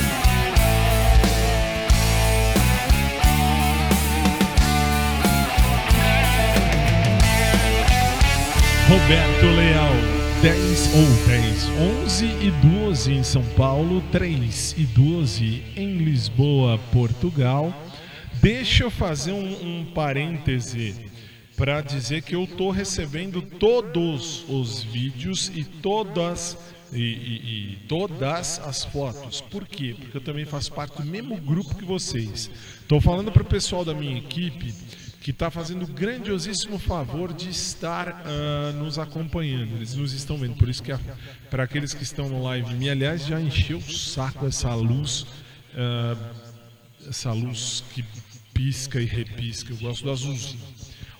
Roberto Leal, 10 ou 10, 11 e 12 em São Paulo, 3 e 12 em Lisboa, Portugal. Deixa eu fazer um, um parêntese para dizer que eu estou recebendo todos os vídeos e todas e, e- e todas as fotos. Por quê? Porque eu também faço parte do mesmo grupo que vocês. Estou falando para o pessoal da minha equipe que está fazendo o grandiosíssimo favor de estar ah, nos acompanhando. Eles nos estão vendo. Por isso que para aqueles que estão no live, me aliás já encheu o saco essa luz, ah, essa luz que pisca e repisca. Eu gosto do azulzinho.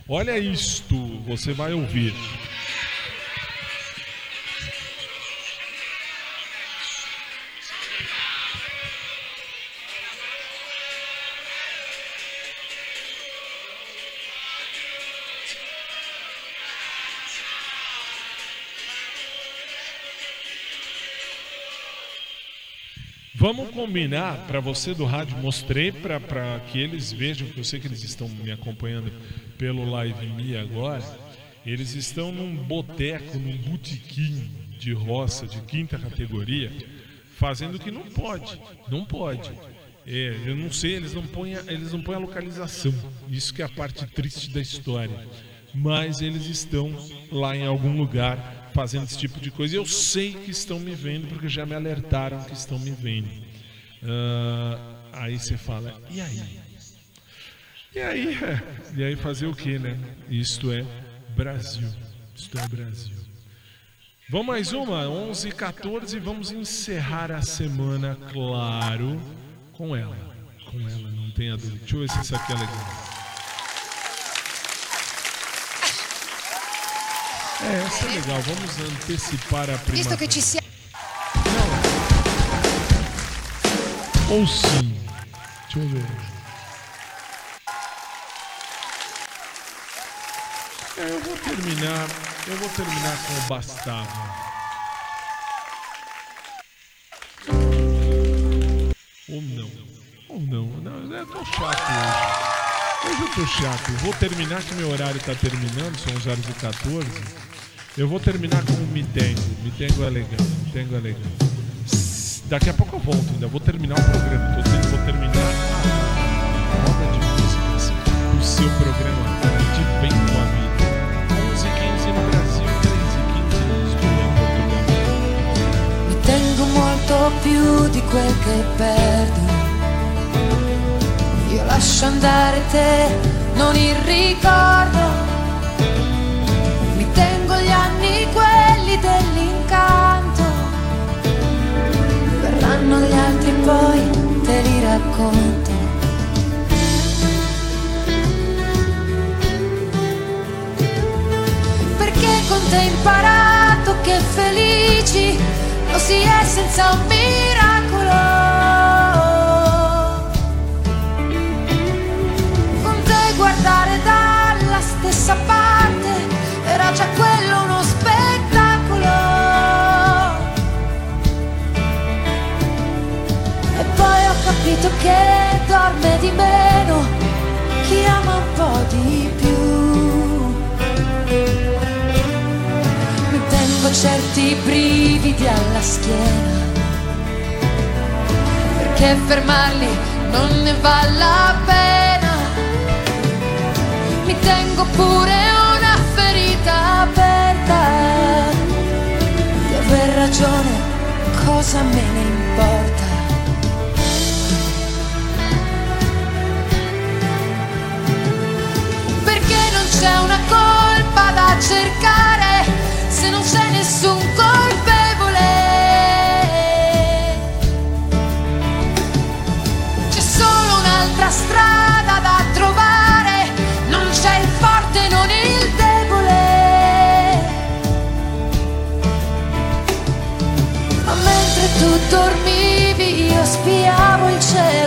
Olha isto, você vai ouvir. Vamos combinar para você do rádio, mostrei para que eles vejam, que eu sei que eles estão me acompanhando pelo Live Me agora. Eles estão num boteco, num botequim de roça de quinta categoria, fazendo o que não pode. Não pode. É, eu não sei, eles não põem, eles não põem a localização. Isso que é a parte triste da história. Mas eles estão lá em algum lugar fazendo esse tipo de coisa. Eu sei que estão me vendo porque já me alertaram que estão me vendo. Ah, aí você fala, e aí? E aí, [LAUGHS] e aí fazer o que, né? Isto é Brasil. Isto é Brasil. Vamos mais uma, 11 e 14 vamos encerrar a semana, claro, com ela. Com ela, não tenha dúvida. Deixa eu ver se essa aqui é legal. É, essa é legal. Vamos antecipar a primavera. Visto che ci siamo. Ou sim. Deixa eu ver. É, eu vou terminar. Eu vou terminar com o Bastava. Ou não. Ou não. Não, eu tô chato hoje. Hoje eu tô chato. Vou terminar que meu horário tá terminando, são 11 horas e 14. Eu vou terminar com o Mitengo. Mitengo é legal. Mitengo é legal. Daqui a pouco eu volto ainda. Vou terminar o programa. Tô dizendo, vou terminar a roda de músicas do seu programa de Bem com a Vida. 11 h 15 no Brasil, 13 h 15 em Lisboa, em Portugal. Mi tengo molto più di quel che perdo. Io lascio andare te, non il ricordo. Dell'incanto. Verranno gli altri poi te li racconto. Perché con te ho imparato che felici lo si è senza un miracolo. Con te guardare dalla stessa parte era già quello uno poi ho capito che dorme di meno chi ama un po' di più. Mi tengo certi brividi alla schiena, perché fermarli non ne vale la pena. Mi tengo pure una ferita aperta, di aver ragione, cosa me ne importa? C'è una colpa da cercare se non c'è nessun colpevole. C'è solo un'altra strada da trovare, non c'è il forte, non il debole. Ma mentre tu dormivi io spiavo il cielo.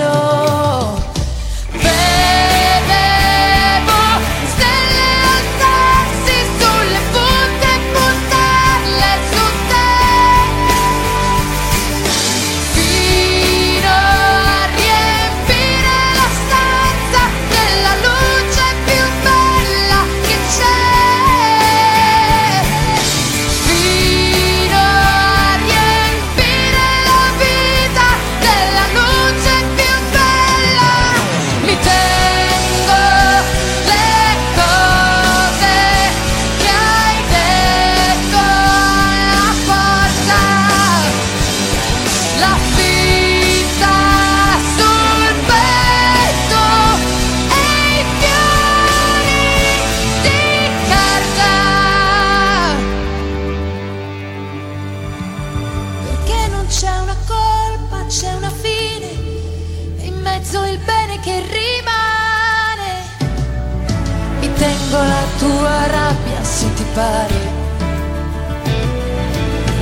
Mezzo il bene che rimane. Mi tengo la tua rabbia se ti pare.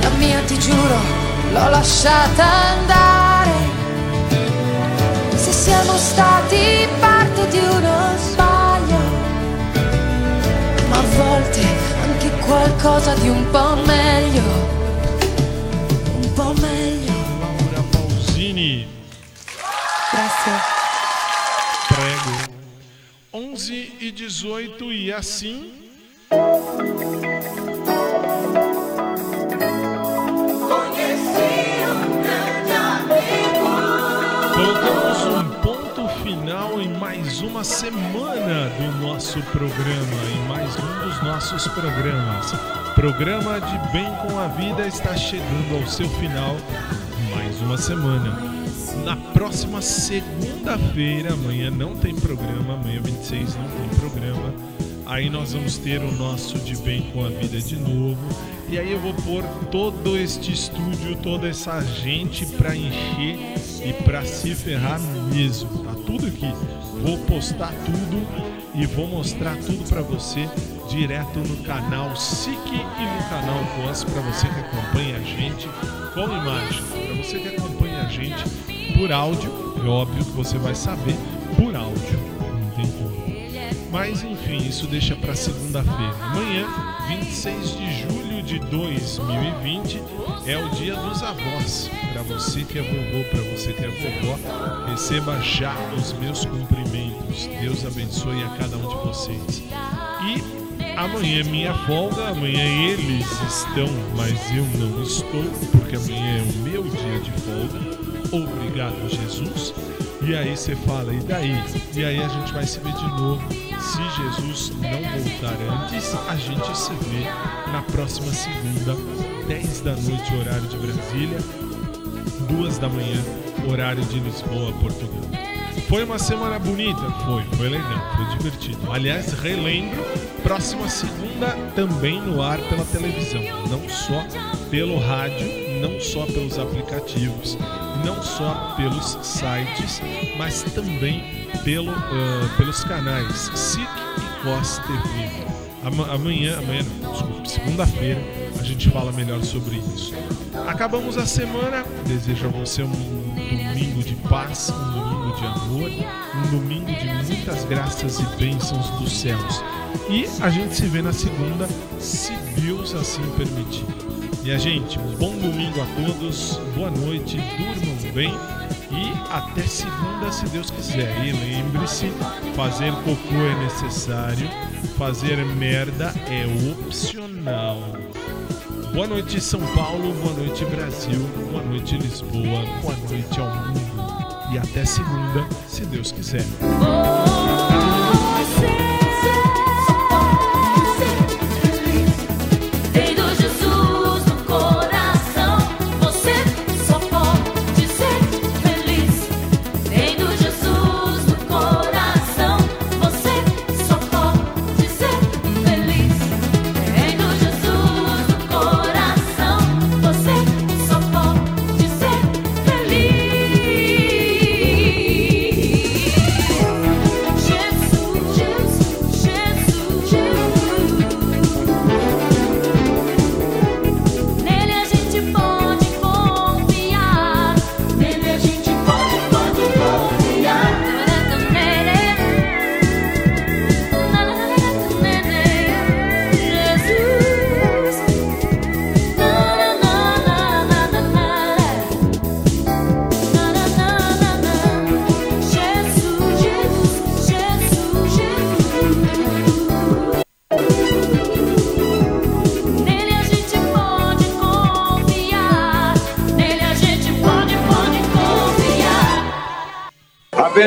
La mia ti giuro, l'ho lasciata andare. Se siamo stati parte di uno sbaglio, ma a volte anche qualcosa di un po' meglio un po' meglio. Laura Pausini, Prego. 11 e 18 e assim. Colocamos um mais uma semana do nosso programa, em mais um dos nossos programas. Programa de Bem com a Vida está chegando ao seu final, mais uma semana. Na próxima segunda-feira, amanhã não tem programa, amanhã 26 não tem programa. Aí nós vamos ter o nosso de Bem com a Vida de novo. E aí eu vou pôr todo este estúdio, toda essa gente para encher e para se ferrar mesmo. Tá tudo aqui. Vou postar tudo e vou mostrar tudo para você direto no canal SIC e no canal Voz para você que acompanha a gente com imagem. Para você que acompanha a gente por áudio, é óbvio que você vai saber por áudio. Não tem como. Mas enfim, isso deixa para segunda-feira. Amanhã, 26 de julho de 2020, é o dia dos avós. Para você que é vovô, para você que é vovó, receba já os meus cumprimentos. Deus abençoe a cada um de vocês. E amanhã é minha folga, amanhã eles estão, mas eu não estou, porque amanhã é o meu dia de folga. Obrigado, Jesus. E aí você fala, e daí? E aí a gente vai se ver de novo. Se Jesus não voltar antes, a gente se vê na próxima segunda, 10 da noite, horário de Brasília, 2 da manhã, horário de Lisboa, Portugal. Foi uma semana bonita? Foi, foi legal, foi divertido. Aliás, relembro, próxima segunda também no ar pela televisão, não só pelo rádio, não só pelos aplicativos, não só pelos sites, mas também pelo, uh, pelos canais SIC e COS TV. Ama amanhã, amanhã desculpa, segunda-feira a gente fala melhor sobre isso. Acabamos a semana, desejo a você um domingo paz, um domingo de amor, um domingo de muitas graças e bênçãos dos céus. E a gente se vê na segunda, se Deus assim permitir. Minha gente, um bom domingo a todos, boa noite, durmam bem e até segunda, se Deus quiser. E lembre-se: fazer cocô é necessário, fazer merda é opcional. Boa noite, São Paulo, boa noite, Brasil, boa noite, Lisboa, boa noite ao mundo. E até segunda, se Deus quiser.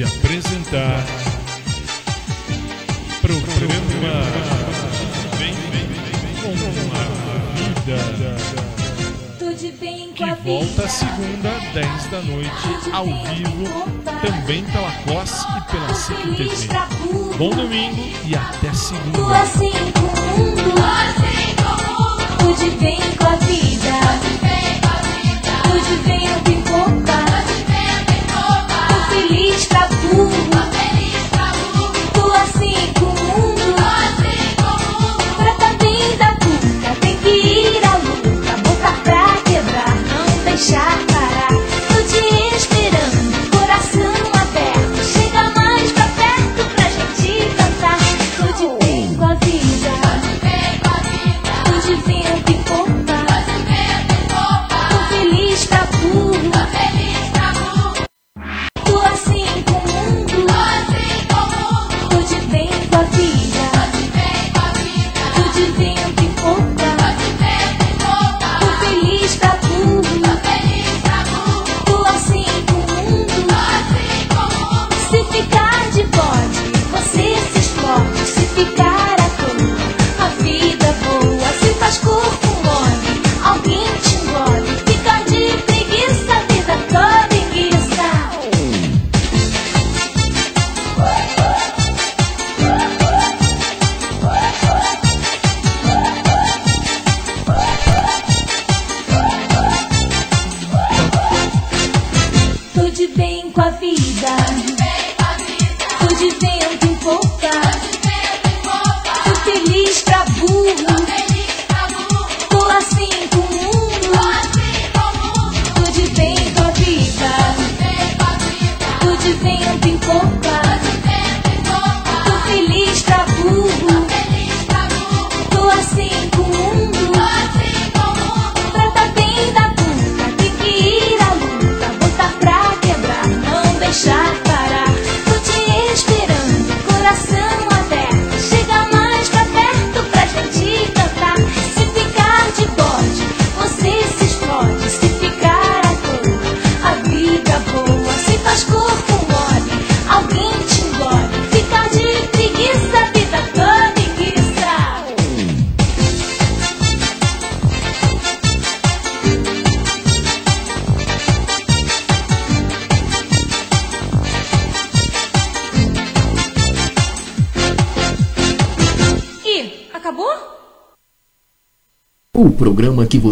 De apresentar programa Bem com a Vida. Que volta segunda, 10 da noite, ao vivo, também pela COS e pela TV. Bom domingo e até segunda.